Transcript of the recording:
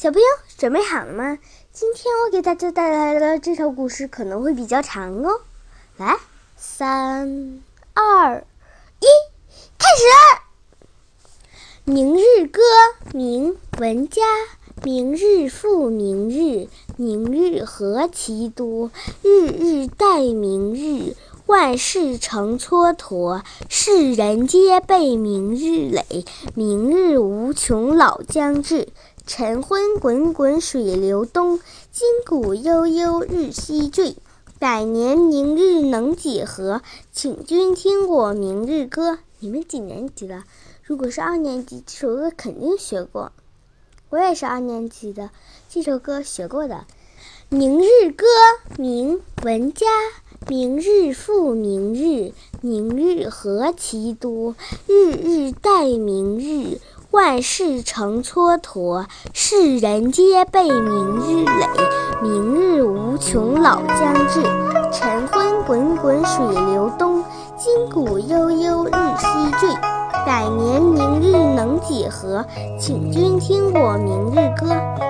小朋友准备好了吗？今天我给大家带来的这首故事可能会比较长哦。来，三、二、一，开始！明日歌，明文嘉。明日复明日，明日何其多。日日待明日，万事成蹉跎。世人皆备明日累，明日无穷老将至。晨昏滚滚水流东，今古悠悠日西坠。百年明日能几何？请君听我明日歌。你们几年级了？如果是二年级，这首歌肯定学过。我也是二年级的，这首歌学过的。明日歌，明文家。明日复明日，明日何其多。日日待明日。万事成蹉跎，世人皆被明日累。明日无穷老将至，晨昏滚滚水流东。今古悠悠日西坠，百年明日能几何？请君听我明日歌。